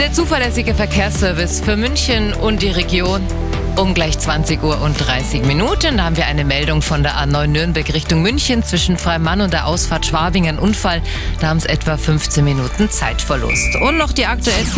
Der zuverlässige Verkehrsservice für München und die Region. Um gleich 20 Uhr und 30 Minuten da haben wir eine Meldung von der A9 Nürnberg Richtung München zwischen Freimann und der Ausfahrt Schwabing ein Unfall. Da haben es etwa 15 Minuten Zeitverlust. Und noch die aktuellsten